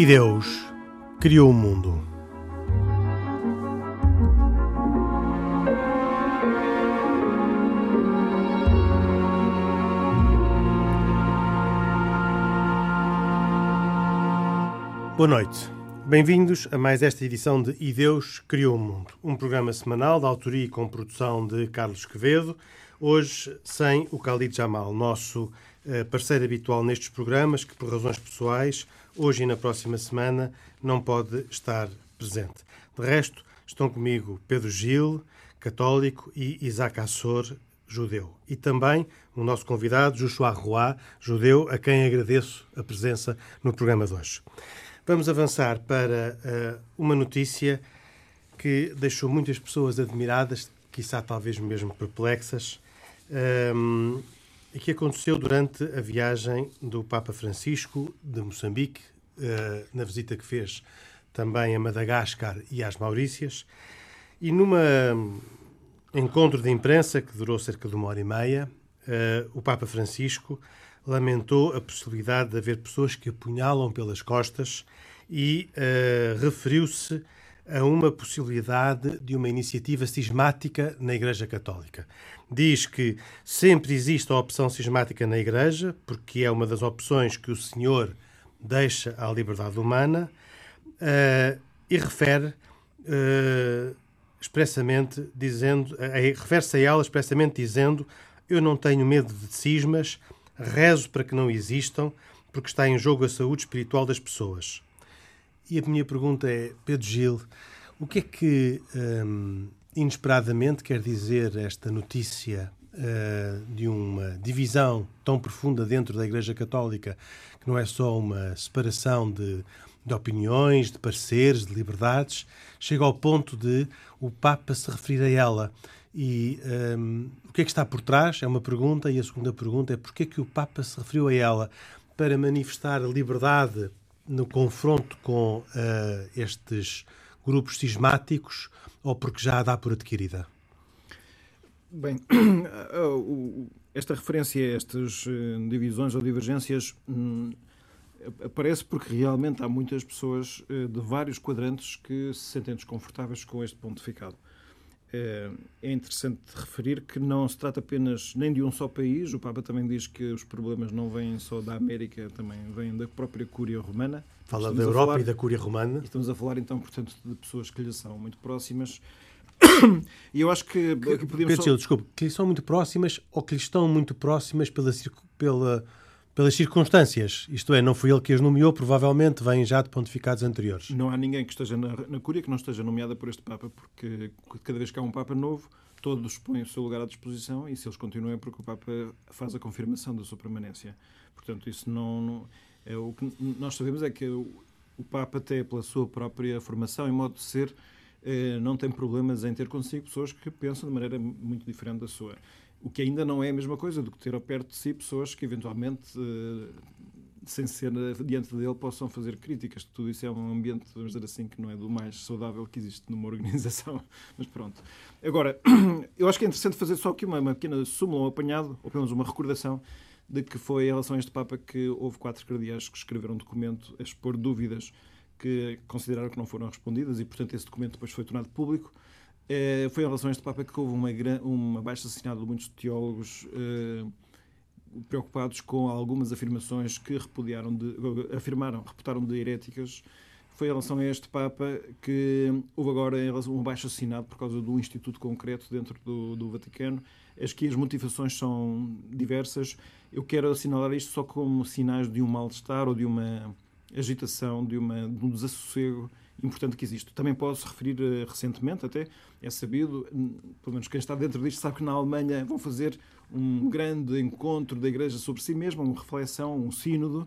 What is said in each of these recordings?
E Deus criou o mundo. Boa noite. Bem-vindos a mais esta edição de E Deus Criou o Mundo, um programa semanal de autoria e com produção de Carlos Quevedo, hoje sem o Khalid Jamal, nosso parceiro habitual nestes programas, que por razões pessoais, hoje e na próxima semana, não pode estar presente. De resto, estão comigo Pedro Gil, católico, e Isaac Assor, judeu. E também o nosso convidado, Joshua Roy, judeu, a quem agradeço a presença no programa de hoje. Vamos avançar para uh, uma notícia que deixou muitas pessoas admiradas, quiçá talvez mesmo perplexas, ehm, e que aconteceu durante a viagem do Papa Francisco de Moçambique, uh, na visita que fez também a Madagascar e às Maurícias, e numa encontro de imprensa que durou cerca de uma hora e meia, uh, o Papa Francisco lamentou a possibilidade de haver pessoas que apunhalam pelas costas e uh, referiu-se a uma possibilidade de uma iniciativa cismática na Igreja Católica. Diz que sempre existe a opção cismática na Igreja, porque é uma das opções que o Senhor deixa à liberdade humana, uh, e refere uh, expressamente dizendo, uh, refere-se a ela expressamente dizendo: Eu não tenho medo de cismas, rezo para que não existam, porque está em jogo a saúde espiritual das pessoas. E a minha pergunta é, Pedro Gil, o que é que um, inesperadamente quer dizer esta notícia uh, de uma divisão tão profunda dentro da Igreja Católica, que não é só uma separação de, de opiniões, de pareceres, de liberdades, chega ao ponto de o Papa se referir a ela. E um, o que é que está por trás? É uma pergunta. E a segunda pergunta é porquê é que o Papa se referiu a ela? Para manifestar liberdade no confronto com uh, estes grupos cismáticos ou porque já a dá por adquirida? Bem, esta referência a estas eh, divisões ou divergências hum, aparece porque realmente há muitas pessoas eh, de vários quadrantes que se sentem desconfortáveis com este pontificado. É, é interessante referir que não se trata apenas nem de um só país, o Papa também diz que os problemas não vêm só da América, também vêm da própria Cúria Romana. Fala estamos da Europa falar, e da Cúria Romana. Estamos a falar então, portanto, de pessoas que lhe são muito próximas. E eu acho que, que podíamos. Pedro, só... desculpe, que lhe são muito próximas ou que lhe estão muito próximas pela, pela pelas circunstâncias. Isto é, não foi ele que as nomeou, provavelmente vêm já de pontificados anteriores. Não há ninguém que esteja na, na Cúria que não esteja nomeada por este Papa, porque cada vez que há um Papa novo, todos põem o seu lugar à disposição e se eles continuam é porque o Papa faz a confirmação da sua permanência. Portanto, isso não, não é o que nós sabemos é que o, o Papa até pela sua própria formação e modo de ser eh, não tem problemas em ter consigo pessoas que pensam de maneira muito diferente da sua. O que ainda não é a mesma coisa do que ter ao perto de si pessoas que eventualmente, eh, sem ser diante dele, possam fazer críticas. Tudo isso é um ambiente, vamos dizer assim, que não é do mais saudável que existe numa organização. Mas pronto. Agora, eu acho que é interessante fazer só aqui uma, uma pequena súmula, um apanhado, ou pelo menos uma recordação, de que foi em relação a este Papa que houve quatro cardeais que escreveram um documento a expor dúvidas que consideraram que não foram respondidas e, portanto, esse documento depois foi tornado público. Eh, foi em relação a este Papa que houve uma, uma baixa assinada de muitos teólogos eh, preocupados com algumas afirmações que repudiaram de, afirmaram, reputaram de heréticas. Foi em relação a este Papa que houve agora um baixo assinado por causa do instituto concreto dentro do, do Vaticano. As que as motivações são diversas. Eu quero assinalar isto só como sinais de um mal-estar ou de uma agitação, de, uma, de um desassossego importante que existe. Também posso referir uh, recentemente, até é sabido, pelo menos quem está dentro disto sabe que na Alemanha vão fazer um grande encontro da Igreja sobre si mesma, uma reflexão, um sínodo,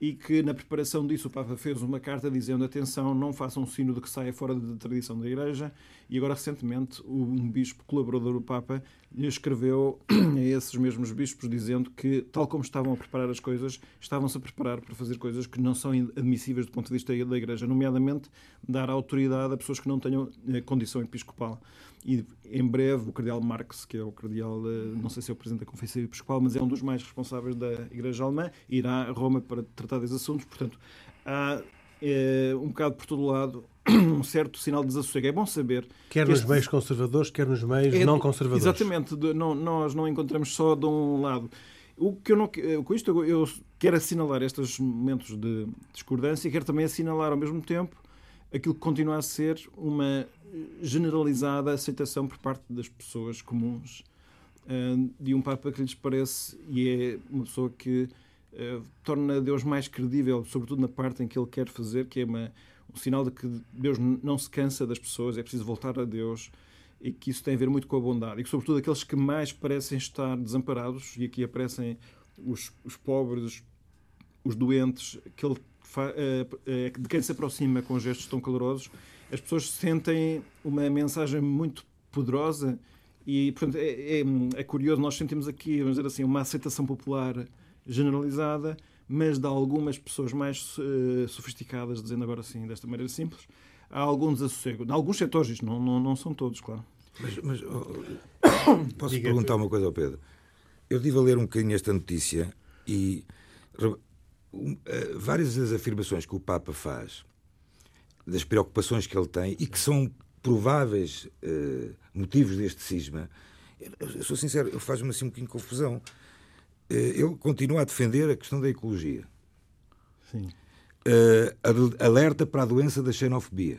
e que na preparação disso o Papa fez uma carta dizendo atenção, não façam um sínodo que saia fora da tradição da Igreja e agora recentemente um bispo colaborador do Papa lhe escreveu a esses mesmos bispos dizendo que tal como estavam a preparar as coisas, estavam-se a preparar para fazer coisas que não são admissíveis do ponto de vista da Igreja, nomeadamente dar autoridade a pessoas que não tenham eh, condição episcopal. E em breve o Cardeal Marx, que é o Cardeal, eh, não sei se é o Presidente da Conferência Episcopal, mas é um dos mais responsáveis da Igreja Alemã, irá a Roma para tratar desses assuntos. Portanto, há é, um bocado por todo lado, um certo sinal de desassossego. É bom saber. Quer que nos este- meios conservadores, quer nos meios é não do- conservadores. Exatamente, de- não- nós não encontramos só de um lado. O que eu não, que- com isto eu quero assinalar estes momentos de discordância e quero também assinalar ao mesmo tempo aquilo que continua a ser uma generalizada aceitação por parte das pessoas comuns eh, de um Papa que lhes parece e é uma pessoa que eh, torna Deus mais credível, sobretudo na parte em que ele quer fazer, que é uma, um sinal de que Deus não se cansa das pessoas, é preciso voltar a Deus e que isso tem a ver muito com a bondade. E que, sobretudo, aqueles que mais parecem estar desamparados, e aqui aparecem os, os pobres, os doentes, que ele de quem se aproxima com gestos tão calorosos, as pessoas sentem uma mensagem muito poderosa e, portanto, é, é, é curioso, nós sentimos aqui, vamos dizer assim, uma aceitação popular generalizada, mas de algumas pessoas mais eh, sofisticadas, dizendo agora assim, desta maneira simples, há algum desassossego. Em alguns setores, isto não, não, não são todos, claro. Mas, mas, oh, posso perguntar uma coisa ao Pedro? Eu estive a ler um bocadinho esta notícia e eh, várias das afirmações que o Papa faz, das preocupações que ele tem e que são prováveis eh, motivos deste cisma, eu, sou sincero, faz-me assim um bocadinho de confusão. Eh, ele continua a defender a questão da ecologia. Sim. Eh, al- alerta para a doença da xenofobia.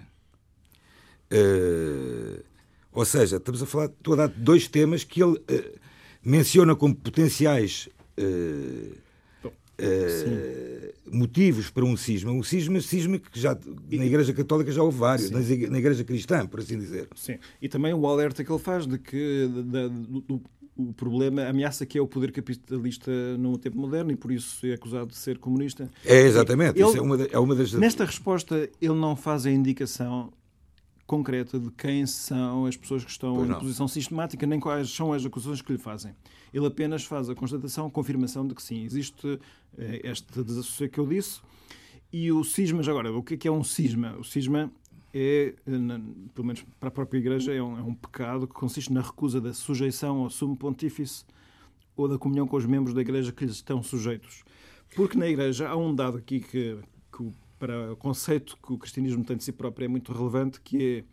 Eh, ou seja, estamos a falar, estou a dar dois temas que ele eh, menciona como potenciais eh, motivos para um cisma. Um cisma, cisma que já na Igreja Católica já houve vários, Sim. nas igre- na Igreja Cristã, por assim dizer. Sim. E também o alerta que ele faz de que da- do, do- o problema, a ameaça que é o poder capitalista no tempo moderno e por isso é acusado de ser comunista. É exatamente, Ele- isso é uma, é uma das. Nesta resposta, ele não faz a indicação concreta de quem são as pessoas que estão em posição sistemática, nem quais são as acusações que lhe fazem. Ele apenas faz a constatação, a confirmação de que sim, existe eh, este desassossego que eu disse. E o cisma, já agora, o que é que é um cisma? O cisma é, eh, pelo menos para a própria Igreja, é um, é um pecado que consiste na recusa da sujeição ao sumo pontífice ou da comunhão com os membros da Igreja que lhes estão sujeitos. Porque na Igreja há um dado aqui que, que o- para o conceito que o cristianismo tem de si próprio é muito relevante, que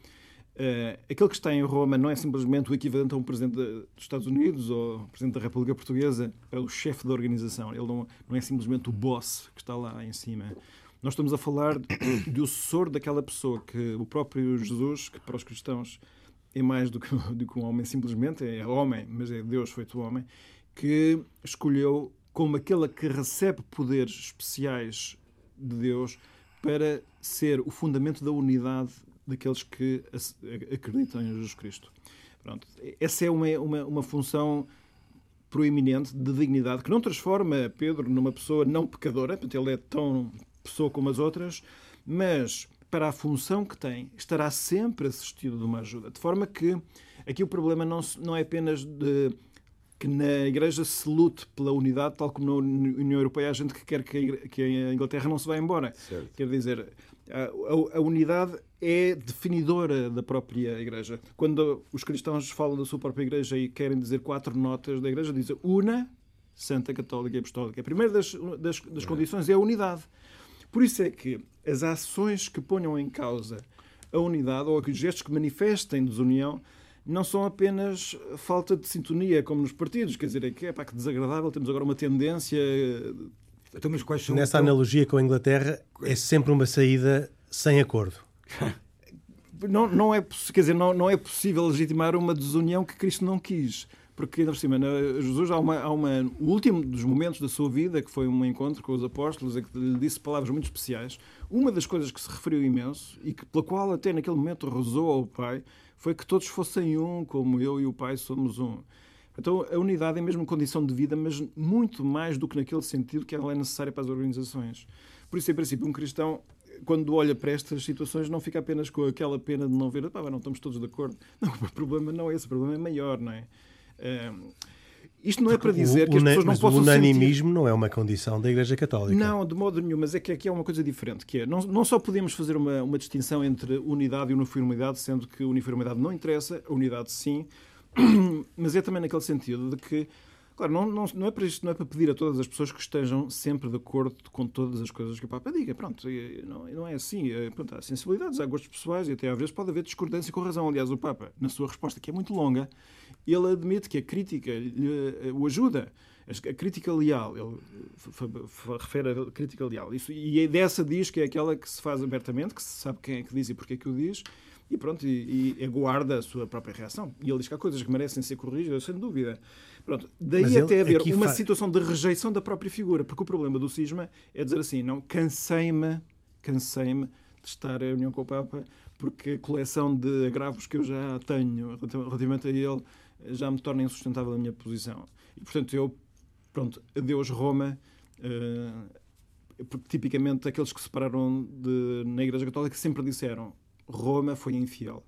é eh, aquele que está em Roma não é simplesmente o equivalente a um presidente dos Estados Unidos ou presidente da República Portuguesa, é o chefe da organização. Ele não, não é simplesmente o boss que está lá em cima. Nós estamos a falar do sucessor daquela pessoa que o próprio Jesus, que para os cristãos é mais do que, do que um homem simplesmente, é homem, mas é Deus feito homem, que escolheu como aquele que recebe poderes especiais de Deus para ser o fundamento da unidade daqueles que ac- acreditam em Jesus Cristo. Pronto. Essa é uma, uma, uma função proeminente de dignidade que não transforma Pedro numa pessoa não pecadora, portanto, ele é tão pessoa como as outras, mas para a função que tem, estará sempre assistido de uma ajuda. De forma que aqui o problema não, não é apenas de que na Igreja se lute pela unidade, tal como na União Europeia há gente que quer que a Inglaterra não se vá embora. Certo. Quer dizer, a, a- unidade é definidora da própria Igreja. Quando os cristãos falam da sua própria Igreja e querem dizer quatro notas da Igreja, dizem una, Santa, Católica e Apostólica. A primeira das, das, das condições é a unidade. Por isso é que as ações que ponham em causa a unidade ou os gestos que manifestem desunião não são apenas falta de sintonia, como nos partidos. Quer dizer, é que, é pá, que desagradável, temos agora uma tendência Então, mas quais são Nessa então, analogia com a Inglaterra, é sempre uma saída sem acordo. Não, não, é, quer dizer, não, não é possível legitimar uma desunião que Cristo não quis. Porque, ainda por cima, Jesus, há uma, há uma, o último dos momentos da sua vida, que foi um encontro com os apóstolos, em que lhe disse palavras muito especiais. Uma das coisas que se referiu imenso e que, pela qual até naquele momento rezou ao Pai foi que todos fossem um, como eu e o Pai somos um. Então, a unidade é mesmo condição de vida, mas muito mais do que naquele sentido que ela é necessária para as organizações. Por isso, em princípio, um cristão, quando olha para estas situações, não fica apenas com aquela pena de não ver, pá, não estamos todos de acordo. Não, o problema não é esse, o problema é maior, não é? Isto não é para dizer O- que as pessoas não possam o sentir... unanimismo não é uma condição da Igreja Católica. Não, de modo nenhum, mas é que aqui há uma coisa diferente, que é, não, não só podemos fazer uma, uma distinção entre unidade e uniformidade, sendo que uniformidade não interessa, a unidade sim, mas é também naquele sentido de que Claro, não, não, não, é para isto, não é para pedir a todas as pessoas que estejam sempre de acordo com todas as coisas que o Papa diga. Pronto, não, não é assim. É, pronto, há sensibilidades, há gostos pessoais e até às vezes pode haver discordância com razão. Aliás, o Papa, na sua resposta, que é muito longa, ele admite que a crítica lhe, o ajuda. A crítica leal, ele refere a crítica leal. Isso, e dessa diz que é aquela que se faz abertamente, que se sabe quem é que diz e porque é que o diz, e pronto, e, e aguarda a sua própria reação. E ele diz que há coisas que merecem ser corrigidas, sem dúvida. Pronto, daí Mas até haver uma situação de rejeição da própria figura, porque o problema do cisma é dizer assim, não, cansei-me, cansei-me de estar em união com o Papa, porque a coleção de agravos que eu já tenho relativamente a ele já me torna insustentável a minha posição. E, portanto, eu, pronto, adeus Roma, uh, porque tipicamente aqueles que se separaram de, na Igreja Católica sempre disseram Roma foi infiel.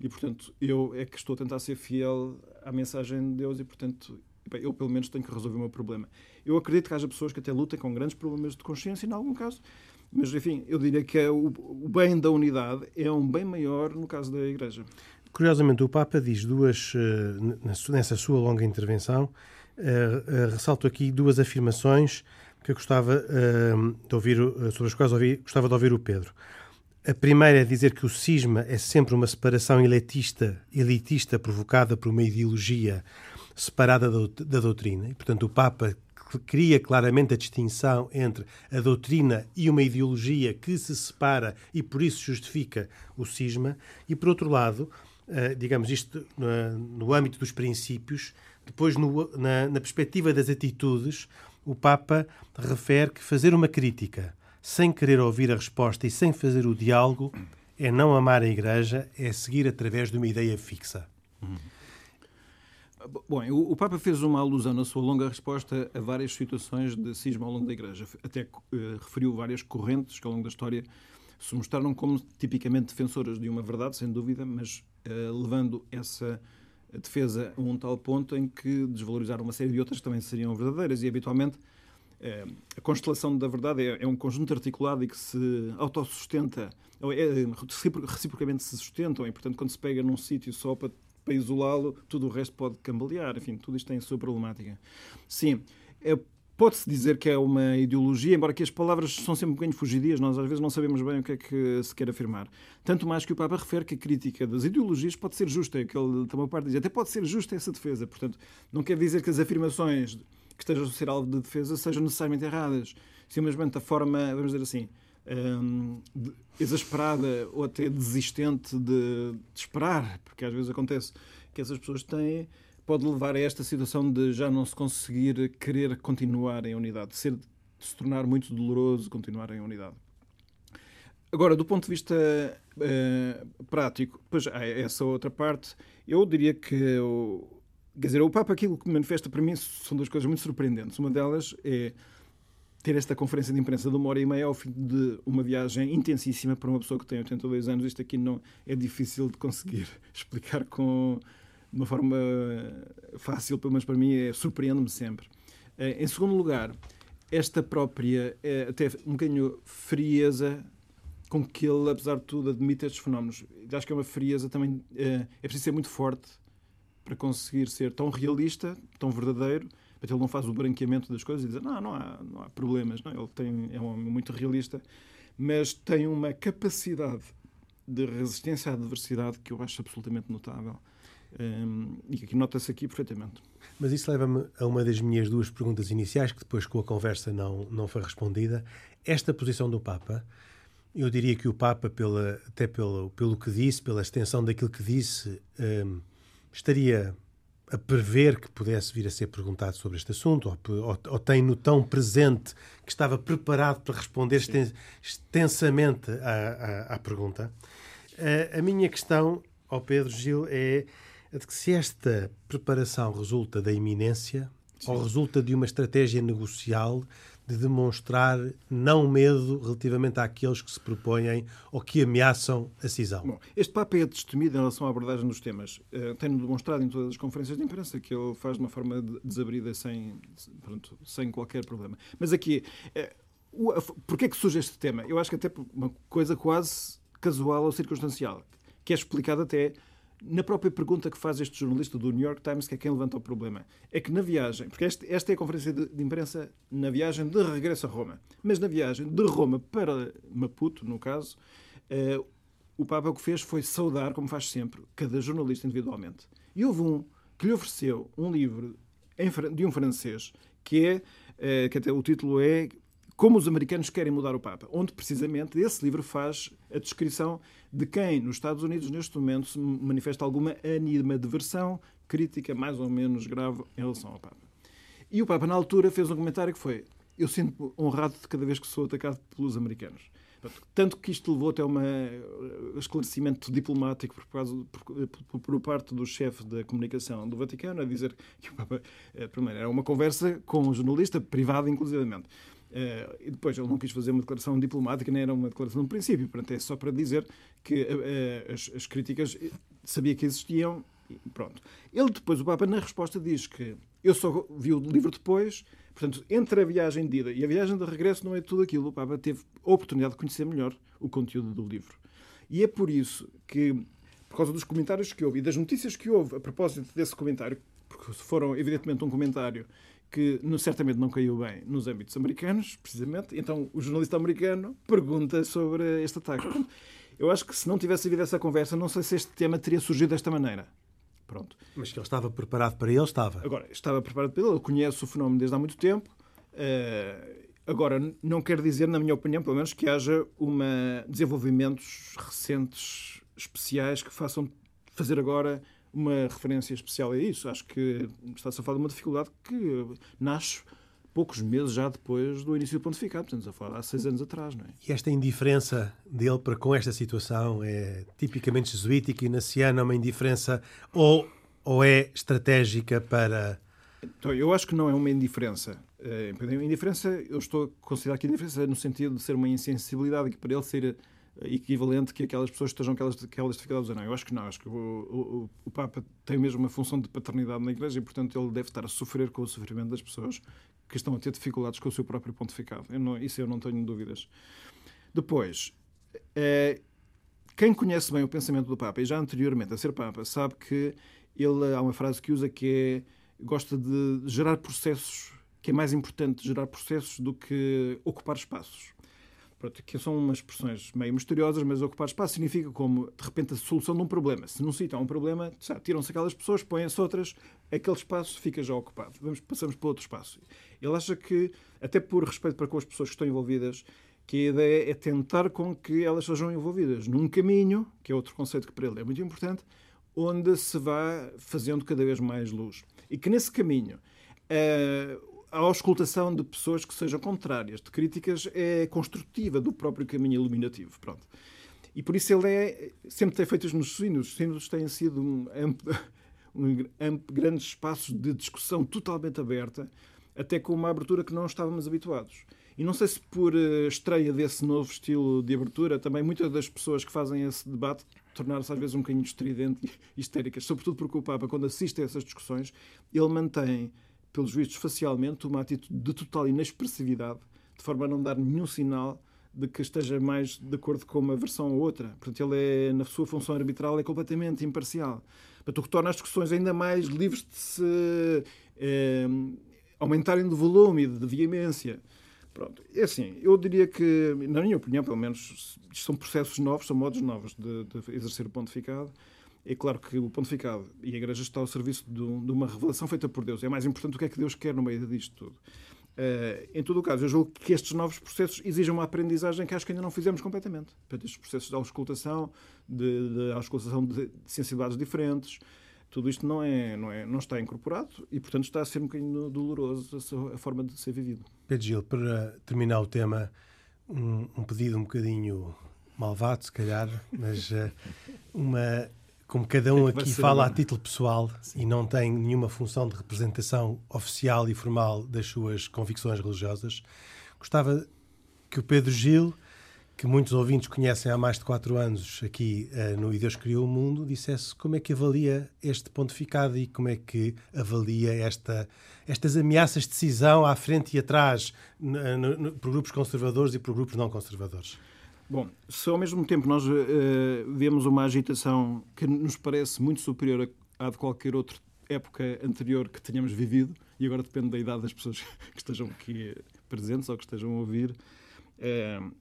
E, portanto, eu é que estou a tentar ser fiel à mensagem de Deus e, portanto, eu pelo menos tenho que resolver o meu problema. Eu acredito que haja pessoas que até lutem com grandes problemas de consciência, em algum caso, mas, enfim, eu diria que é o, bem da unidade é um bem maior no caso da Igreja. Curiosamente, o Papa diz duas, eh, nessa sua longa intervenção, eh, eh, ressalto aqui duas afirmações que eu gostava de ouvir, sobre as quais gostava de ouvir o Pedro. A primeira é dizer que o cisma é sempre uma separação elitista, elitista provocada por uma ideologia separada da doutrina. E, portanto, o Papa cria claramente a distinção entre a doutrina e uma ideologia que se separa e por isso justifica o cisma. E, por outro lado, eh, digamos isto no âmbito dos princípios, depois no, na, na perspectiva das atitudes, o Papa refere que fazer uma crítica sem querer ouvir a resposta e sem fazer o diálogo, é não amar a Igreja, é seguir através de uma ideia fixa. Bom, o Papa fez uma alusão na sua longa resposta a várias situações de cisma ao longo da Igreja. Até uh, referiu várias correntes que ao longo da história se mostraram como tipicamente defensoras de uma verdade, sem dúvida, mas uh, levando essa defesa a um tal ponto em que desvalorizaram uma série de outras que também seriam verdadeiras e habitualmente é, a constelação da verdade é, é, um conjunto articulado e que se autossustenta, é, reciprocamente se sustentam, e portanto, quando se pega num sítio só para, para isolá-lo, tudo o resto pode cambalear. Enfim, tudo isto tem a sua problemática. Sim, é, Pode-se dizer que é uma ideologia, embora que as palavras são sempre um bocadinho fugidias, nós às vezes não sabemos bem o que é que se quer afirmar. Tanto mais que o Papa refere que a crítica das ideologias pode ser justa, é que ele também parte diz, até pode ser justa essa defesa. Portanto, não quer dizer que as afirmações que estejam a ser alvo de defesa sejam necessariamente erradas. Simplesmente a forma, vamos dizer assim, um, exasperada ou até desistente de, de, esperar, porque às vezes acontece que essas pessoas têm, pode levar a esta situação de já não se conseguir querer continuar em unidade, de, ser, se tornar muito doloroso continuar em unidade. Agora, do ponto de vista uh, prático, pois há essa outra parte, eu diria que o, Quer dizer, o Papa, aquilo que manifesta para mim são duas coisas muito surpreendentes. Uma delas é ter esta conferência de imprensa de uma hora e meia ao fim de uma viagem intensíssima para uma pessoa que tem 82 anos. Isto aqui não é difícil de conseguir explicar com de uma forma fácil, pelo menos para mim, é, surpreende-me sempre. Eh, em segundo lugar, esta própria, é, até um bocadinho frieza com que ele, apesar de tudo, admite estes fenómenos. Acho que é uma frieza também. É, é preciso ser muito forte para conseguir ser tão realista, tão verdadeiro, mas ele não faz o branqueamento das coisas e diz não, não há, não há problemas, não? ele tem, é um homem muito realista, mas tem uma capacidade de resistência à adversidade que eu acho absolutamente notável. Um, e que nota-se aqui perfeitamente. Mas isso leva-me a uma das minhas duas perguntas iniciais, que depois com a conversa não, não foi respondida. Esta posição do Papa, eu diria que o Papa, pela, até pelo, pelo que disse, pela extensão daquilo que disse, um, estaria a prever que pudesse vir a ser perguntado sobre este assunto, ou, ou, ou tem-no tão presente que estava preparado para responder Sim. extensamente à, à, à pergunta. A, a, minha questão ao Pedro Gil é de que se esta preparação resulta da iminência Sim. ou resulta de uma estratégia negocial de demonstrar não medo relativamente àqueles que se propõem ou que ameaçam a cisão. Bom, este Papa é destemido em relação à abordagem dos temas. Uh, Tem-no demonstrado em todas as conferências de imprensa que ele faz de uma forma desabrida, sem, pronto, sem qualquer problema. Mas aqui, uh, porquê é que surge este tema? Eu acho que até uma coisa quase casual ou circunstancial, que é explicado até na própria pergunta que faz este jornalista do New York Times, que é quem levanta o problema. É que na viagem, porque este, esta é a conferência de, de, imprensa na viagem de regresso a Roma, mas na viagem de Roma para Maputo, no caso, uh, o Papa o que fez foi saudar, como faz sempre, cada jornalista individualmente. E houve um que lhe ofereceu um livro de um francês que é, uh, que até o título é como os americanos querem mudar o Papa, onde precisamente esse livro faz a descrição de quem nos Estados Unidos neste momento se manifesta alguma animadversão crítica mais ou menos grave em relação ao Papa. E o Papa, na altura, fez um comentário que foi: Eu sinto-me honrado de cada vez que sou atacado pelos americanos. Tanto que isto levou até um esclarecimento diplomático por, causa, por, por, por parte do chefe da comunicação do Vaticano, a dizer que o Papa, eh, primeiro, era uma conversa com um jornalista, privado inclusivamente. Uh, e depois ele não quis fazer uma declaração diplomática, nem era uma declaração de princípio. Portanto, é só para dizer que uh, as, as, críticas sabia que existiam e pronto. Ele depois, o Papa, na resposta, diz que eu só vi o livro depois, portanto, entre a viagem de ida e a viagem de regresso não é tudo aquilo. O Papa teve a oportunidade de conhecer melhor o conteúdo do livro. E é por isso que, por causa dos comentários que houve e das notícias que houve a propósito desse comentário, porque foram evidentemente um comentário que certamente não caiu bem nos âmbitos americanos, precisamente. Então o jornalista americano pergunta sobre este ataque. Eu acho que se não tivesse havido essa conversa, não sei se este tema teria surgido desta maneira. Pronto. Mas que ele estava preparado para ele, estava. Agora, estava preparado para ele, ele conhece o fenómeno desde há muito tempo. Uh, agora, não quer dizer, na minha opinião, pelo menos, que haja uma desenvolvimentos recentes especiais que façam fazer agora uma referência especial a isso. Acho que está-se a falar de uma dificuldade que nasce poucos meses já depois do início do pontificado, portanto, a falar há seis anos atrás, não é? E esta indiferença dele para com esta situação é tipicamente jesuítica e naciana, uma indiferença ou, ou é estratégica para... Então, eu acho que não é uma indiferença. É, indiferença, eu estou a considerar que a indiferença é no sentido de ser uma insensibilidade, que para ele ser equivalente que aquelas pessoas estejam aquelas, aquelas dificuldades ou não. Eu acho que não. Acho que o, o, o, Papa tem mesmo uma função de paternidade na Igreja e, portanto, ele deve estar a sofrer com o sofrimento das pessoas que estão a ter dificuldades com o seu próprio pontificado. Eu não, isso eu não tenho dúvidas. Depois, é, quem conhece bem o pensamento do Papa, e já anteriormente a ser Papa, sabe que ele há uma frase que usa que é gosta de gerar processos, que é mais importante gerar processos do que ocupar espaços. Pronto, que são umas expressões meio misteriosas, mas ocupar espaço significa como, de repente, a solução de um problema. Se num sítio há um problema, tiram-se aquelas pessoas, põem-se outras, aquele espaço fica já ocupado. Vamos, passamos para outro espaço. Ele acha que, até por respeito para com as pessoas que estão envolvidas, que a ideia é tentar com que elas sejam envolvidas num caminho, que é outro conceito que para ele é muito importante, onde se vá fazendo cada vez mais luz. E que nesse caminho uh, a auscultação de pessoas que sejam contrárias, de críticas, é construtiva do próprio caminho iluminativo. Pronto. E por isso ele é, sempre tem feito nos sínodos. Os sínodos têm sido um, um, um, grandes espaços de discussão totalmente aberta, até com uma abertura que não estávamos habituados. E não sei se por uh, estreia desse novo estilo de abertura, também muitas das pessoas que fazem esse debate tornaram-se às vezes um bocadinho estridente e histéricas, sobretudo porque o Papa, quando assiste a essas discussões, ele mantém pelos vistos facialmente, uma atitude de total inexpressividade, de forma a não dar nenhum sinal de que esteja mais de acordo com uma versão ou outra. Portanto, ele é, na sua função arbitral, é completamente imparcial. Portanto, o que torna as discussões ainda mais livres de se é, aumentarem de volume e de veemência. Pronto. É assim, eu diria que, na minha opinião, pelo menos, são processos novos, são modos novos de, de exercer o pontificado. É claro que o pontificado e a Igreja está ao serviço de, uma revelação feita por Deus. É mais importante o que é que Deus quer no meio disto tudo. Uh, em todo o caso, eu julgo que estes novos processos exigem uma aprendizagem que acho que ainda não fizemos completamente. Portanto, estes processos de auscultação, de, de auscultação de, de sensibilidades diferentes, tudo isto não, é, não, é, não está incorporado e, portanto, está a ser um bocadinho doloroso a, forma de ser vivido. Pedro Gil, para terminar o tema, um, um pedido um bocadinho malvado, se calhar, mas uh, uma como cada um aqui fala a título pessoal Sim. e não tem nenhuma função de representação oficial e formal das suas convicções religiosas, gostava que o Pedro Gil, que muitos ouvintes conhecem há mais de quatro anos aqui uh, no E Deus Criou o Mundo, dissesse como é que avalia este pontificado e como é que avalia esta, estas ameaças de decisão à frente e atrás no, no, por grupos conservadores e por grupos não conservadores. Bom, se ao mesmo tempo nós uh, vemos uma agitação que nos parece muito superior à de qualquer outra época anterior que tenhamos vivido, e agora depende da idade das pessoas que estejam aqui presentes ou que estejam a ouvir, uh,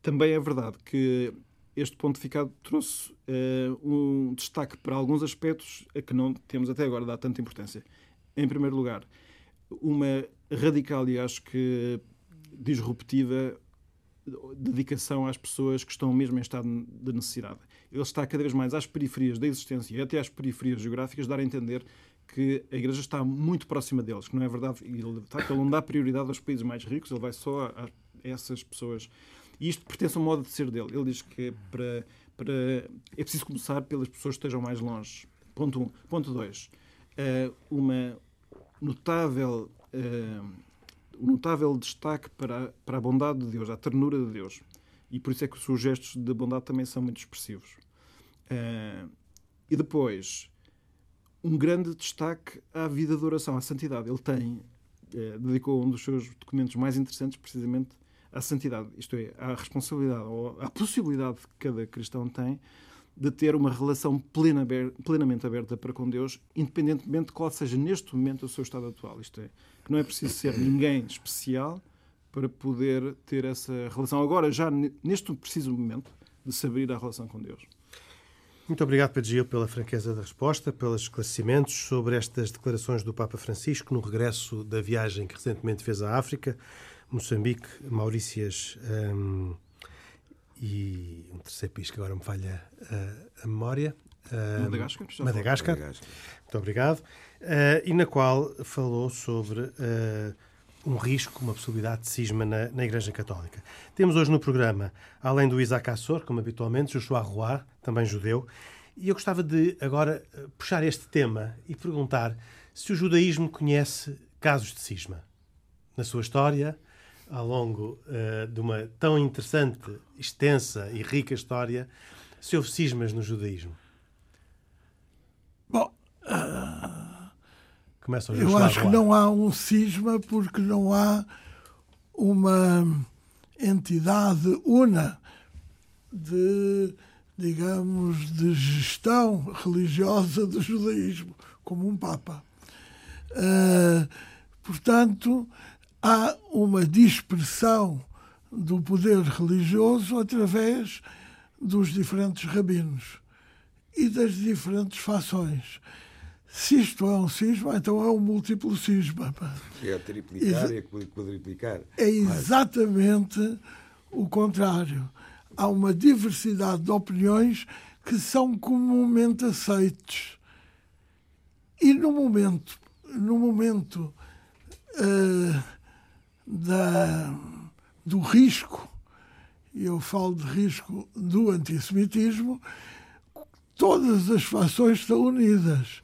também é verdade que este pontificado trouxe uh, um destaque para alguns aspectos a que não temos até agora dado tanta importância. Em primeiro lugar, uma radical e acho que disruptiva dedicação às pessoas que estão mesmo em estado de necessidade. Ele está cada vez mais às periferias da existência e até às periferias geográficas, dar a entender que a Igreja está muito próxima deles, que não é verdade. Ele, ele não dá prioridade aos países mais ricos, ele vai só a, essas pessoas e isto pertence ao modo de ser dele. Ele diz que para, para, é preciso começar pelas pessoas que estejam mais longe. Ponto 1. Um. Ponto 2. Uh, uma notável, uh, um notável destaque para, para a bondade de Deus, a ternura de Deus. E por isso é que os seus gestos de bondade também são muito expressivos. Uh, e depois, um grande destaque à vida de oração, à santidade. Ele tem, dedicou um dos seus documentos mais interessantes precisamente à santidade, isto é, à responsabilidade ou à possibilidade que cada cristão tem de ter uma relação plena, plenamente aberta para com Deus, independentemente de qual seja neste momento o seu estado atual. Isto é, que não é preciso ser ninguém especial para poder ter essa relação agora, já neste preciso momento, de se abrir à relação com Deus. Muito obrigado, Pedro Gil, pela franqueza da resposta, pelos esclarecimentos sobre estas declarações do Papa Francisco no regresso da viagem que recentemente fez à África. Moçambique, Maurícias um, e um terceiro país que agora me falha a, a memória. Um, Madagascar, Madagascar. Madagascar. Muito obrigado. Uh, e na qual falou sobre uh, um risco, uma possibilidade de cisma na, na, Igreja Católica. Temos hoje no programa, além do Isaac Assor, como habitualmente, Joshua Roy, também judeu, e eu gostava de agora puxar este tema e perguntar se o judaísmo conhece casos de cisma na sua história, ao longo uh, de uma tão interessante, extensa e rica história, se houve cismas no judaísmo? Bom, uh, eu acho que não há um cisma porque não há uma entidade una de, digamos, de gestão religiosa do judaísmo, como um Papa. Uh, portanto, há uma dispersão do poder religioso através dos diferentes rabinos e das diferentes fações. Se isto é um cisma, então é um múltiplo cisma. É a triplicar e a quadriplicar. É exatamente o contrário. Há uma diversidade de opiniões que são comumente aceites. E no momento, no momento uh, da, do risco, e eu falo de risco do antissemitismo, todas as fações estão unidas.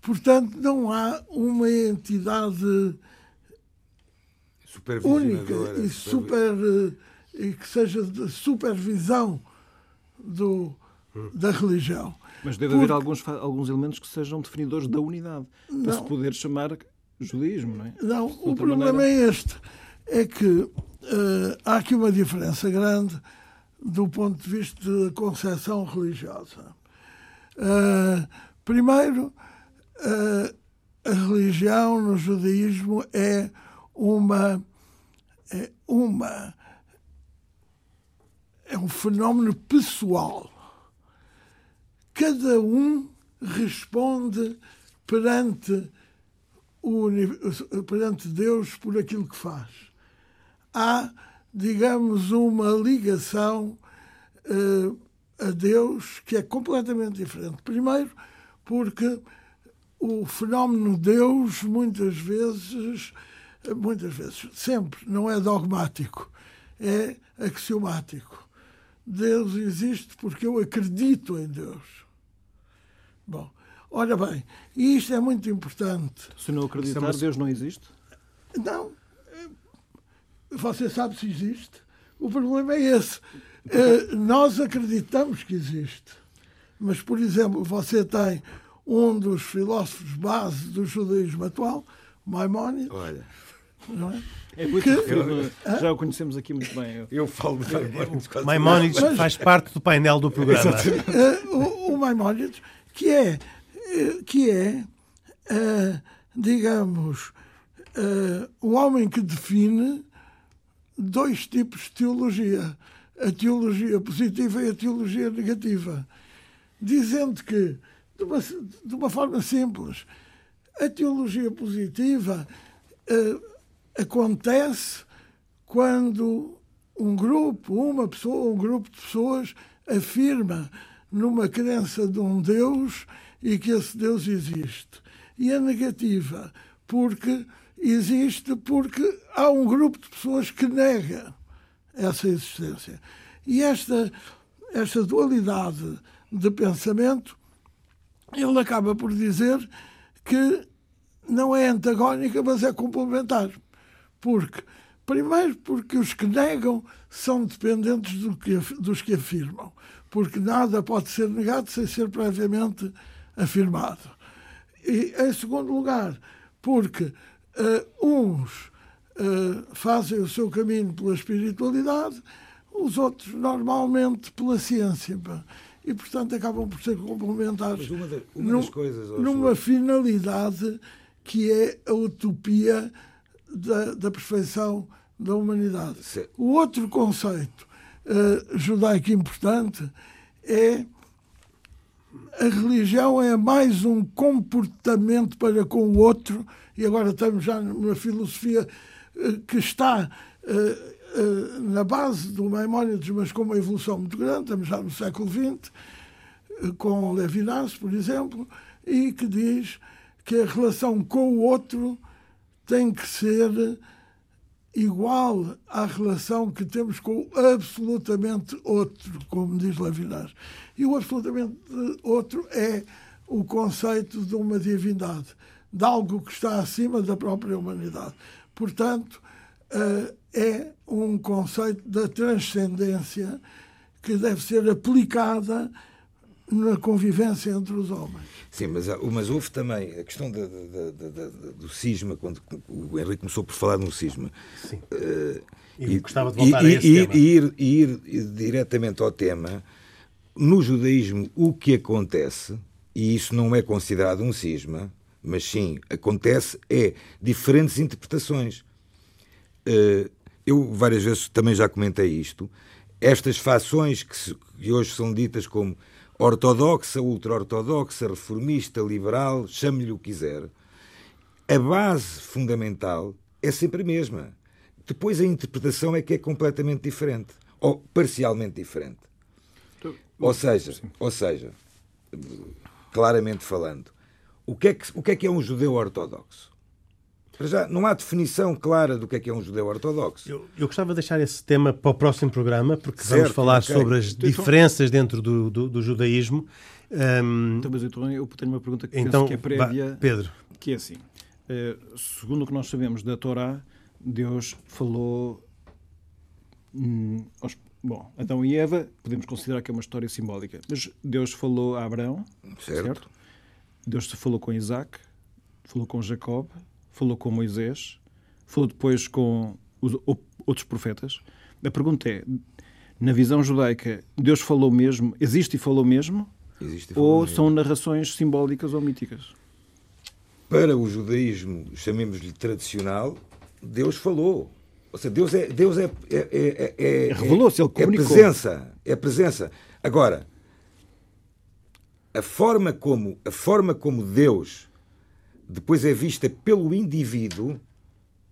Portanto, não há uma entidade única e, super, e que seja de supervisão do, da religião. Mas deve Porque... haver alguns, alguns elementos que sejam definidores da unidade, para não. se poder chamar judaísmo, não é? Não, o problema maneira... é este. É que uh, há aqui uma diferença grande do ponto de vista da concepção religiosa. Uh, primeiro, uh, a religião no judaísmo é uma é uma é um fenómeno pessoal. Cada um responde perante o, perante Deus por aquilo que faz. Há, digamos, uma ligação uh, a Deus que é completamente diferente. Primeiro, porque o fenómeno Deus muitas vezes, muitas vezes, sempre, não é dogmático, é axiomático. Deus existe porque eu acredito em Deus. Bom, Ora bem, isto é muito importante. Se não acreditar, é Deus não existe? Não. Você sabe se existe. O problema é esse. Eh, nós acreditamos que existe. Mas, por exemplo, você tem um dos filósofos base do judaísmo atual, Maimónides. Olha. Não é? É muito referido, já o conhecemos aqui muito bem. Eu, eu falo de Maimónides. quase Maimónides Mas- faz parte do painel do programa. Eh, o, o Maimónides, que é, eh, que é eh, digamos, eh, o homem que define dois tipos de teologia: a teologia positiva e a teologia negativa, dizendo que, de uma, de uma forma simples, a teologia positiva eh, acontece quando um grupo, uma pessoa, um grupo de pessoas afirma numa crença de um Deus e que esse Deus existe. E a negativa, porque existe porque há um grupo de pessoas que nega essa existência. E esta, esta dualidade de pensamento, ele acaba por dizer que não é antagónica, mas é complementar. Porque, primeiro, porque os que negam são dependentes do que, dos que afirmam. Porque nada pode ser negado sem ser previamente afirmado. E, em segundo lugar, porque eh, uns eh, fazem o seu caminho pela espiritualidade, os outros normalmente pela ciência. E, portanto, acabam por ser complementares uma, da- uma num- das coisas. numa finalidade que é a utopia da, da perfeição da humanidade. Se- O outro conceito eh, judaico importante é a religião é mais um comportamento para com o outro, e agora estamos já numa filosofia eh, que está eh, eh, na base do Maimónides, mas com uma evolução muito grande, estamos já no século XX, com Levinas, por exemplo, e que diz que a relação com o outro tem que ser igual à relação que temos com o absolutamente outro, como diz Levinas. E o absolutamente outro é o conceito de uma divindade, de algo que está acima da própria humanidade. Portanto, eh, é um conceito da transcendência que deve ser aplicada na convivência entre os homens. Sim, mas, há- mas houve também a questão da- da- da- do cisma, quando o Henrique começou por falar no cisma. Sim. Eh, E gostava de voltar e, a esse e- tema. e ir, e ir diretamente ao tema, no judaísmo o que acontece, e isso não é considerado um cisma, mas sim acontece, é diferentes interpretações. Eh, eu várias vezes também já comentei isto. Estas fações que, se- que hoje são ditas como ortodoxa, ultra-ortodoxa, reformista, liberal, chame-lhe o que quiser, a base fundamental é sempre a mesma. Depois a interpretação é que é completamente diferente, ou parcialmente diferente. Ou seja, ou seja, claramente falando, o que é que, o que, é, que é um judeu ortodoxo? Para já, não há definição clara do que é que é um judeu ortodoxo. Eu, eu gostava de deixar esse tema para o próximo programa, porque Certo, vamos falar ok. sobre as Então- diferenças dentro do, do, do judaísmo. Ahm, Então, mas então eu tenho uma pergunta que então, penso que é vá, prévia, Pedro, que é assim. eh, segundo o que nós sabemos da Torá, Deus falou. hum, aos- bom, Adão e Eva, podemos considerar que é uma história simbólica, mas Deus falou a Abraão, Certo. certo? Deus falou com Isaac, falou com Jacob, falou com Moisés, falou depois com os outros profetas. A pergunta é: na visão judaica, Deus falou mesmo, existe e falou mesmo? Existe Ou falou são narrações simbólicas ou míticas? Para o judaísmo, chamemos-lhe tradicional, Deus falou. Ou seja, Deus é. Deus é, é, é, é- é- Revelou-se, ele é comunicou. presença. É presença. Agora, a forma como, a forma como Deus depois é vista pelo indivíduo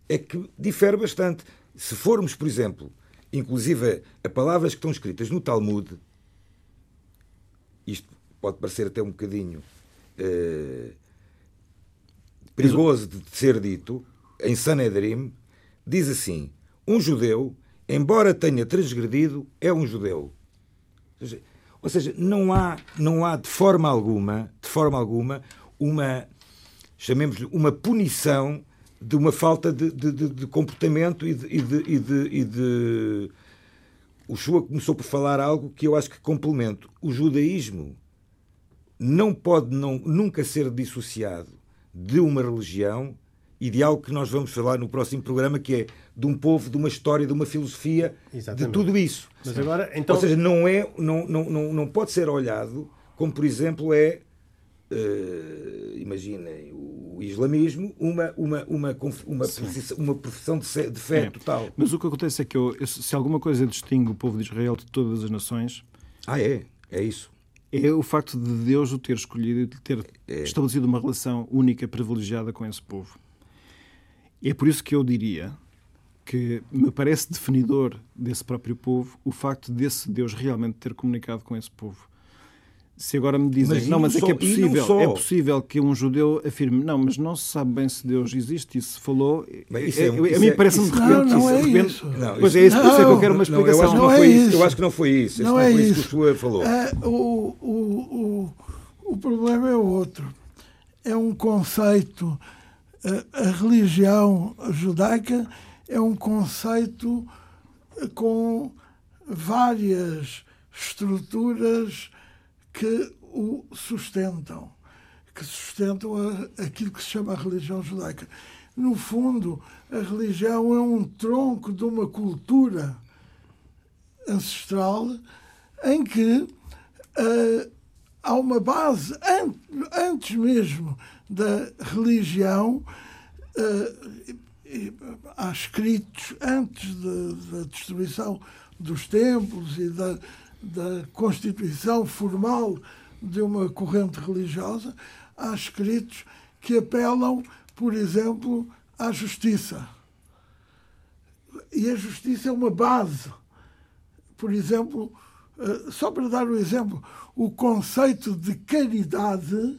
é que difere bastante. Se formos, por exemplo, inclusive a palavras que estão escritas no Talmud, isto pode parecer até um bocadinho eh, perigoso de ser dito, em Sanedrim, diz assim: um judeu, embora tenha transgredido, é um judeu. Ou seja, ou seja, não há, não há de forma alguma, de forma alguma, uma chamemos-lhe uma punição de uma falta de, de- de- de comportamento e de, e e e O Shua começou por falar algo que eu acho que complemento. O judaísmo não pode não, nunca ser dissociado de uma religião e de algo que nós vamos falar no próximo programa, que é de um povo, de uma história, de uma filosofia, Exatamente. de tudo isso. Mas agora, então... Ou seja, não, é, não, não, não, não pode ser olhado como, por exemplo, é, uh, imaginem, o islamismo, uma, uma, uma, uma, profissão, uma profissão de fé, de fé é. total. Mas o que acontece é que eu, se alguma coisa distingue o povo de Israel de todas as nações... Ah, é? É isso? É o facto de Deus o ter escolhido e de ter é. estabelecido uma relação única, privilegiada com esse povo. É por isso que eu diria que me parece definidor desse próprio povo o facto desse Deus realmente ter comunicado com esse povo. Se agora me dizem, mas não, mas é que é possível, é possível que um judeu afirme, não, mas não se sabe bem se Deus existe e se falou. Isso é, é, a mim é, parece-me de repente. Não, não é isso. Não, pois é, isso, não, é que eu quero uma explicação. Não, eu, acho não, não é isso. eu acho que não foi isso. Não, é isso. que o senhor falou. É, o, o, o, o problema é outro. É um conceito a religião judaica é um conceito com várias estruturas que o sustentam, que sustentam aquilo que se chama a religião judaica. No fundo, a religião é um tronco de uma cultura ancestral em que uh, há uma base, antes mesmo da religião, uh, há escritos antes da destruição dos templos e da, da constituição formal de uma corrente religiosa, há escritos que apelam, por exemplo, à justiça. E a justiça é uma base. Por exemplo, eh, só para dar um exemplo, o conceito de caridade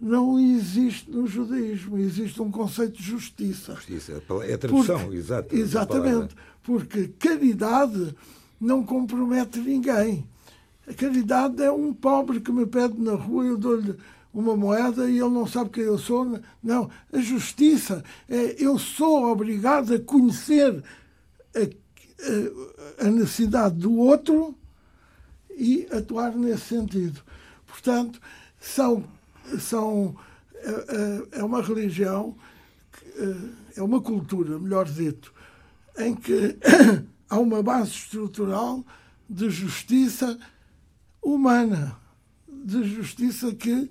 não existe no judaísmo. Existe um conceito de justiça. Justiça, é a tradução, porque, exato. Exatamente. Porque caridade não compromete ninguém. A caridade é um pobre que me pede na rua, eu dou-lhe uma moeda e ele não sabe quem eu sou. Não. A justiça é eu sou obrigado a conhecer a, a, a necessidade do outro e atuar nesse sentido. Portanto, são, são, é, é, é uma religião, é, é uma cultura, melhor dito, em que há uma base estrutural de justiça humana, de justiça que,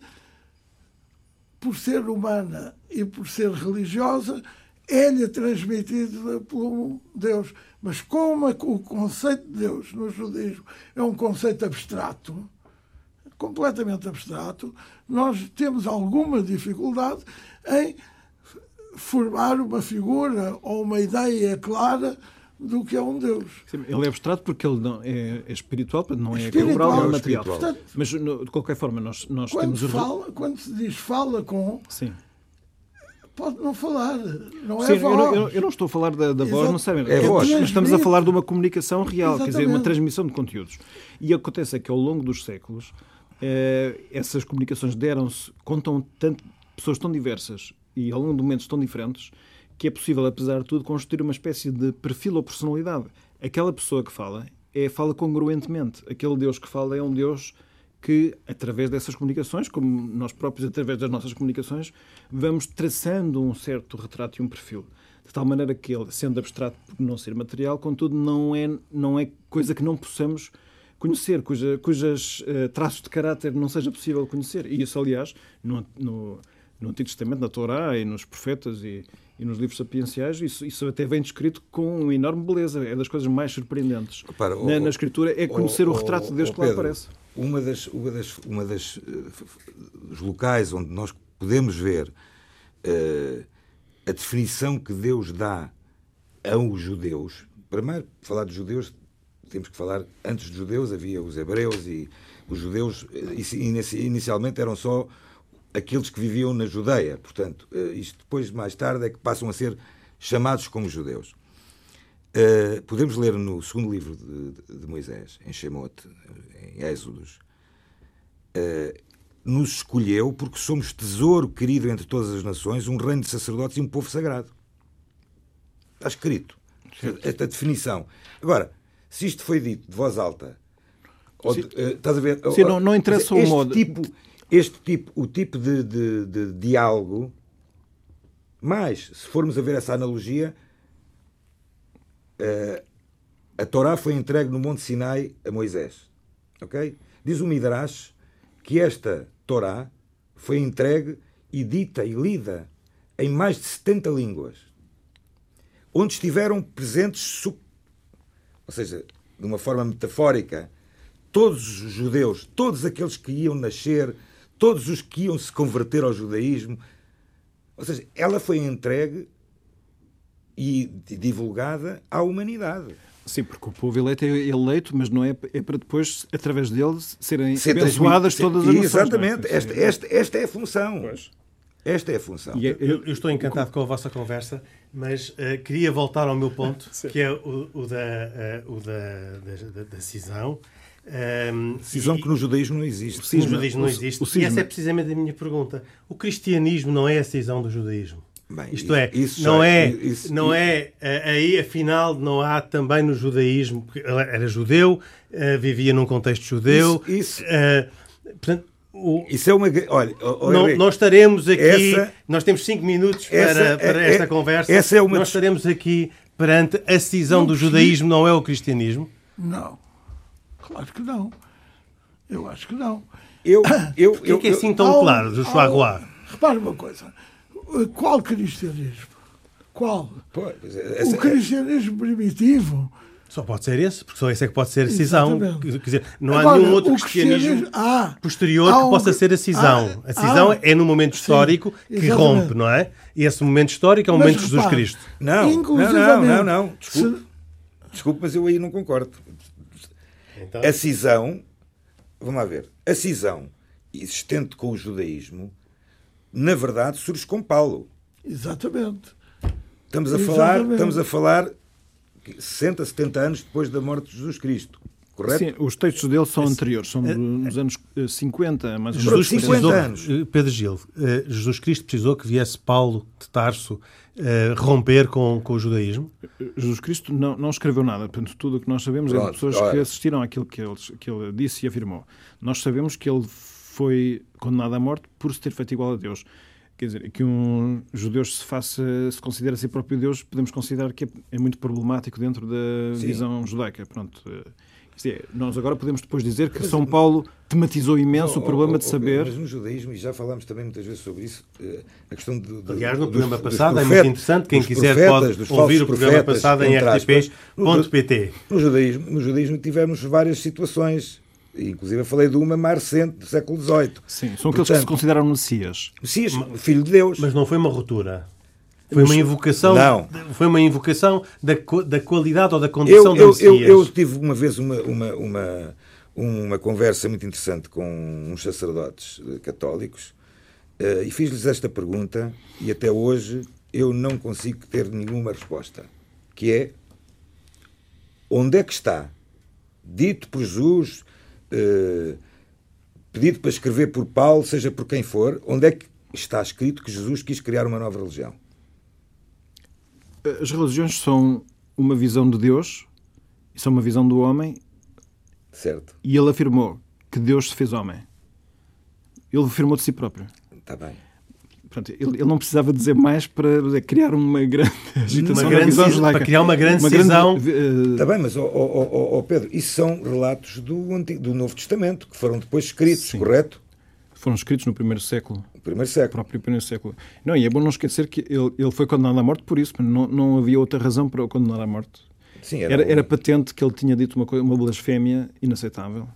por ser humana e por ser religiosa, é-lhe transmitida por Deus. Mas como é o conceito de Deus no judaísmo é um conceito abstrato, completamente abstrato, nós temos alguma dificuldade em formar uma figura ou uma ideia clara do que é um Deus. Sim, ele é abstrato porque ele não é, é espiritual, não é espiritual, não é material. Portanto, Mas, de qualquer forma, nós, nós quando temos... Fala, quando se diz fala com... Sim pode não falar. Não é Sim, voz. Eu, não, eu, não estou a falar da, da voz, não sabem. É, é voz. Estamos a falar de uma comunicação real, Exatamente. quer dizer, uma transmissão de conteúdos. E acontece é que ao longo dos séculos eh, essas comunicações deram-se, contam tanto, pessoas tão diversas e ao longo de momentos tão diferentes que é possível, apesar de tudo, construir uma espécie de perfil ou personalidade. Aquela pessoa que fala é, fala congruentemente. Aquele Deus que fala é um Deus que, através dessas comunicações, como nós próprios, através das nossas comunicações, vamos traçando um certo retrato e um perfil. De tal maneira que ele, sendo abstrato por não ser material, contudo, não é, não é coisa que não possamos conhecer, cuja, cujas uh, traços de caráter não seja possível conhecer. E isso, aliás, no, no, no Antigo Testamento, na Torá e nos profetas e, e nos livros sapienciais, isso, isso até vem descrito com enorme beleza. É das coisas mais surpreendentes Repara, na, na, Escritura, é conhecer o retrato de Deus que lá aparece uma das, uma das, uma das uh, locais onde nós podemos ver uh, a definição que Deus dá aos judeus. Primeiro, falar de judeus, temos que falar, antes dos judeus havia os hebreus e os judeus eh, inicialmente eram só aqueles que viviam na Judeia. Portanto, isto depois, mais tarde, é que passam a ser chamados como judeus. Uh, podemos ler no segundo livro de, de, Moisés, em Shemot, em Êxodos, uh, nos escolheu porque somos tesouro querido entre todas as nações, um reino de sacerdotes e um povo sagrado. Está escrito. Esta definição. Agora, se isto foi dito de voz alta, de, uh, estás a ver? Sim, não, não interessa o modo. Tipo, este tipo, o tipo de, de, de diálogo Mas, se formos a ver essa analogia, eh, a Torá foi entregue no Monte Sinai a Moisés. Ok? Diz o Midrash que esta Torá foi entregue e dita e lida em mais de 70 línguas, onde estiveram presentes, ou seja, de uma forma metafórica, todos os judeus, todos aqueles que iam nascer, todos os que iam se converter ao judaísmo. Ou seja, ela foi entregue e divulgada à humanidade. Sim, porque o povo eleito é eleito, mas não é, é para depois, através dele, serem Ser abençoadas todas as nações. É? Exatamente, é? esta, esta, esta é a função. Pois. Esta é a função. É, eu, eu, estou encantado com a vossa conversa, mas uh, queria voltar ao meu ponto, que é o, o da, uh, o da, da, da cisão. Um, cisão e, que no judaísmo não existe. Cisma, no judaísmo não existe. O, o e essa é precisamente a minha pergunta. O cristianismo não é a cisão do judaísmo? Bem, Isto é, isso não é, isso, não é aí afinal não há também no judaísmo, porque era judeu, uh, vivia num contexto judeu. Isso, isso. Uh, portanto, o... Isso é uma. Olha, não, nós estaremos aqui. Essa, nós temos cinco minutos para, para é, esta é, conversa. Essa é uma... Nós estaremos aqui perante a cisão do judaísmo, não é o cristianismo? Não. Claro que não. Eu acho que não. Eu, eu, eu, que é assim tão ao, claro, Joshua Aguar? Repare uma coisa. Qual cristianismo? Qual? Pois, essa, o cristianismo primitivo só pode ser esse, porque só esse é que pode ser a cisão. Quer dizer, não Agora, há nenhum outro cristianismo, ah, posterior que possa ser a cisão. Ah, a cisão ah, é no momento histórico sim, que rompe, não é? E esse momento histórico é o momento de Jesus Cristo. Não, não, não, não, não. Desculpe, se... desculpe, mas eu aí não concordo. Então... A cisão, vamos lá ver, a cisão existente com o judaísmo, na verdade, surge com Paulo. Exatamente. Estamos a falar, estamos a falar 60, 70 anos depois da morte de Jesus Cristo. Correto? Sim, os textos dele são anteriores, são nos anos 50, mais ou menos. Jesus 50 anos. Eh, Pedro Gil, eh, Jesus Cristo precisou que viesse Paulo de Tarso uh, romper com, com o judaísmo? Jesus Cristo não, não escreveu nada. Portanto, tudo o que nós sabemos Pronto, é de pessoas olha. que assistiram àquilo que ele, que ele disse e afirmou. Nós sabemos que ele foi condenado à morte por se ter feito igual a Deus. Quer dizer, que um judeu se faça, se considera a si próprio Deus, podemos considerar que é, é muito problemático dentro da Sim. visão judaica. Pronto. Nós agora podemos depois dizer que mas, São Paulo tematizou imenso oh, o problema oh, de saber. Mas no judaísmo, e já falámos também muitas vezes sobre isso, eh, a questão de. de Aliás, no dos, programa passado é muito interessante. Quem quiser profetas, pode ouvir o programa passado em rtp.pt. No, no, judaísmo, no judaísmo tivemos várias situações Inclusive, eu falei de uma mais recente, do século XVIII. Sim, são aqueles que se consideram Messias. Messias, filho de Deus. Mas não foi uma ruptura. Foi uma invocação, não. foi uma invocação da, da qualidade ou da condição eu, eu, eu, eu, tive uma vez uma, uma, uma, uma conversa muito interessante com uns sacerdotes católicos uh, e fiz-lhes esta pergunta e até hoje eu não consigo ter nenhuma resposta, que é onde é que está dito por Jesus eh, pedido para escrever por Paulo, seja por quem for, onde é que está escrito que Jesus quis criar uma nova religião? As religiões são uma visão de Deus, são uma visão do homem. Certo. E ele afirmou que Deus se fez homem. Ele afirmou de si próprio. Está bem. Pronto, ele, ele, não precisava dizer mais para criar uma grande agitação uma grande, Para criar uma grande uma cisão. Grande, uh... Está bem, mas, oh, oh, oh, Pedro, isso são relatos do, Antigo, do Novo Testamento, que foram depois escritos, Sim. correto? Foram escritos no primeiro século. No primeiro século. O próprio primeiro século. Não, e é bom não esquecer que ele, ele foi condenado à morte por isso, mas não, não havia outra razão para o condenar à morte. Sim, era, era, um... era patente que ele tinha dito uma, coisa, uma blasfémia inaceitável.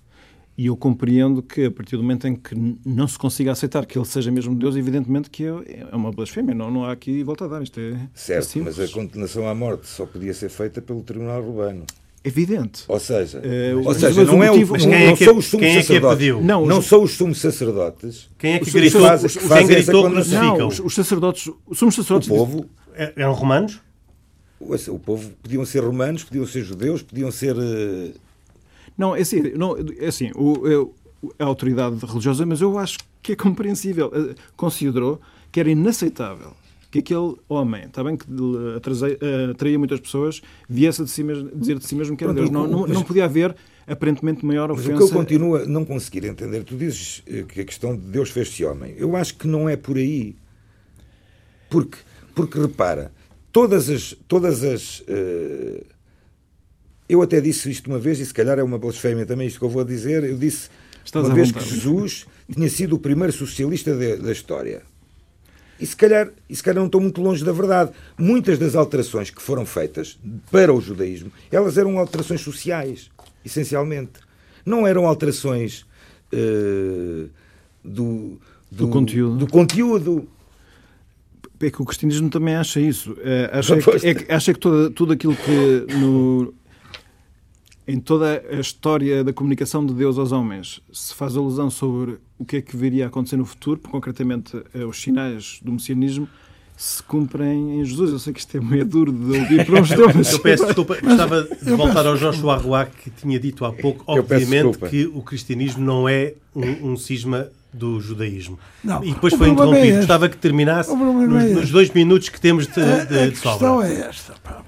E eu compreendo que, a partir do momento em que não se consiga aceitar que ele seja mesmo Deus, evidentemente que é, é uma blasfémia. Não, não há aqui volta a dar. Isto é, é certo, é mas a condenação à morte só podia ser feita pelo Tribunal Romano. Evidente. Ou seja, uh, ou seja não, é o, mas quem é que, não são os sumos sacerdotes. É não, não são os sumos sacerdotes. Quem é que gritou, que faz, que quem gritou que não, os, os sacerdotes, os sumos sacerdotes. O povo. É, eram romanos? O, o povo podiam ser romanos, podiam ser judeus, podiam ser. Uh, não, é assim, não, é assim o, a autoridade religiosa, mas eu acho que é compreensível. Eh, considerou que era inaceitável que aquele homem, está bem que eh, atraía muitas pessoas, viesse a de si mesmo, dizer de si mesmo que era Deus. Não, não, não podia haver aparentemente maior ofensa. Mas o que eu continuo a não conseguir entender, tu dizes eh, que a questão de Deus fez-se homem. Eu acho que não é por aí. Porque Porque repara, todas as. Todas as uh, eu até disse isto uma vez, e se calhar é uma blasfémia também isto que eu vou dizer. Eu disse Estás uma vez que Jesus tinha sido o primeiro socialista de, da história. E se, calhar, e se calhar não estou muito longe da verdade. Muitas das alterações que foram feitas para o judaísmo, elas eram alterações sociais, essencialmente. Não eram alterações uh, do, do, do, conteúdo. do conteúdo é que o cristianismo também acha isso. É, acha, que, é, acha que toda, tudo aquilo que no, em toda a história da comunicação de Deus aos homens se faz alusão sobre o que é que viria a acontecer no futuro, concretamente eh, os sinais do messianismo, se cumprem em Jesus. Eu sei que isto é meio duro de ouvir para mas... Eu peço desculpa, gostava de voltar ao Joshua Arruá, que tinha dito há pouco, obviamente, que o cristianismo não é um, um cisma do judaísmo. Não, e depois foi interrompido. É Gostava que terminasse nos, é nos, dois minutos que temos de, de, a, a de sobra. A questão é esta. Pá.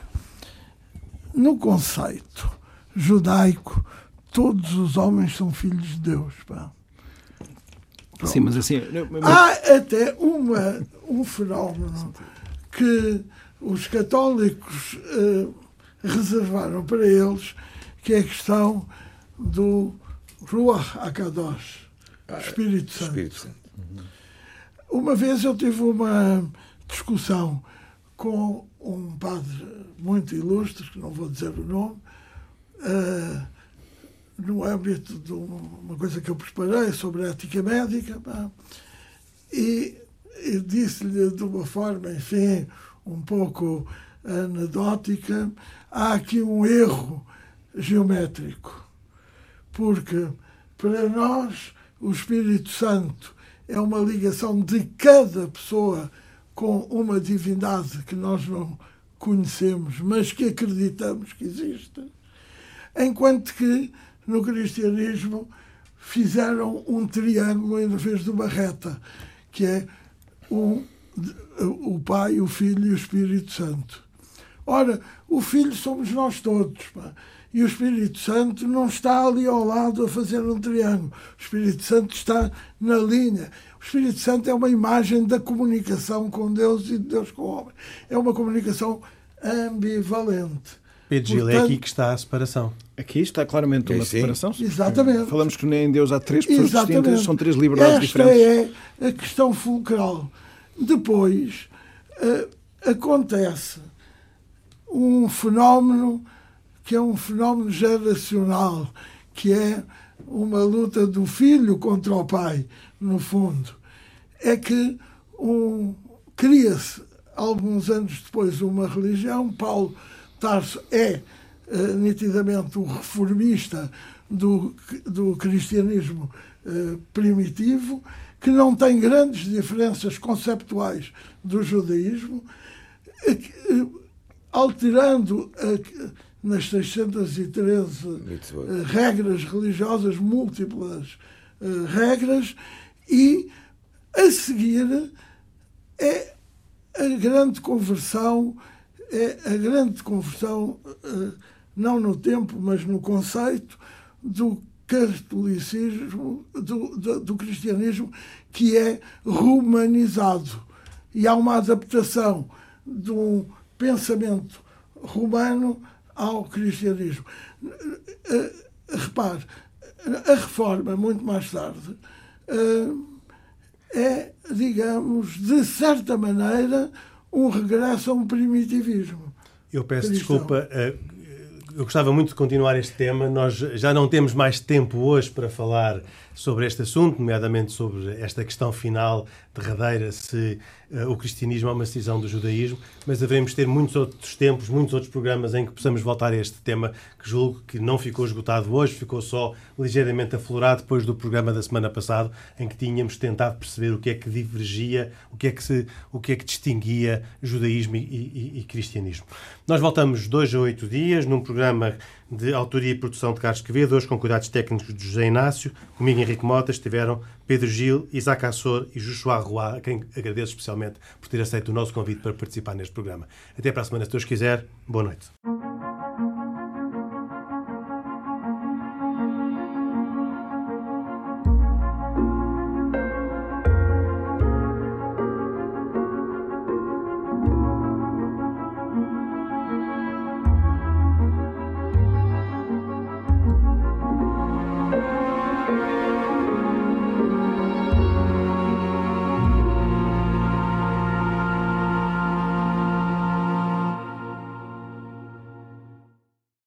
No conceito judaico, todos os homens são filhos de Deus. Pá. Sim, mas assim. Mas... Há até uma, um fenómeno que os católicos uh, reservaram para eles, que é a questão do Ruach HaKadosh, ah, Espírito Santo. Espírito Santo. Uma vez eu tive uma discussão com um padre muito ilustre, que não vou dizer o nome, uh, no âmbito de uma coisa que eu preparei sobre a ética médica, e, e disse-lhe de uma forma, enfim, um pouco anedótica, há aqui um erro geométrico, porque para nós o Espírito Santo é uma ligação de cada pessoa com uma divindade que nós não conhecemos, mas que acreditamos que existe enquanto que no cristianismo fizeram um triângulo em vez de uma reta, que é um, o Pai, o Filho e o Espírito Santo. Ora, o Filho somos nós todos, pá. e o Espírito Santo não está ali ao lado a fazer um triângulo. O Espírito Santo está na linha. O Espírito Santo é uma imagem da comunicação com Deus e de Deus com o homem. É uma comunicação ambivalente. Pedro Gil, é aqui que está a separação. Aqui está claramente uma é, separação. Exatamente. Falamos que nem em Deus há três pessoas Exatamente. distintas, são três liberdades Esta diferentes. Esta é a questão fulcral. Depois uh, acontece um fenómeno que é um fenómeno geracional, que é uma luta do filho contra o pai, no fundo. É que um, cria-se, alguns anos depois, uma religião. Paulo Tarso é uh, nitidamente o reformista do, do cristianismo uh, primitivo, que não tem grandes diferenças conceptuais do judaísmo, uh, alterando nas 613 regras religiosas, múltiplas regras, e a seguir é a grande conversão é a grande conversão, eh, não no tempo, mas no conceito, do catolicismo, do, do, do cristianismo, que é romanizado. E há uma adaptação de um pensamento romano ao cristianismo. Eh, repare, a reforma, muito mais tarde, eh, é, digamos, de certa maneira, um regresso a um primitivismo. Eu peço cristão. desculpa, eh, eu gostava muito de continuar este tema. Nós já não temos mais tempo hoje para falar sobre este assunto, nomeadamente sobre esta questão final derradeira, se uh, o cristianismo é uma decisão do judaísmo, mas devemos ter muitos outros tempos, muitos outros programas em que possamos voltar a este tema, que julgo que não ficou esgotado hoje, ficou só ligeiramente aflorado depois do programa da semana passada, em que tínhamos tentado perceber o que é que divergia, o que é que, se, o que, é que distinguia judaísmo e, e, e cristianismo. Nós voltamos dois a oito dias num programa de autoria e produção de Carlos Quevedo, hoje com cuidados técnicos de José Inácio, comigo Henrique Mota, estiveram Pedro Gil, Isaac Assor e Joshua Roy, a quem agradeço especialmente por ter aceito o nosso convite para participar neste programa. Até para a semana, se Deus quiser. Boa noite.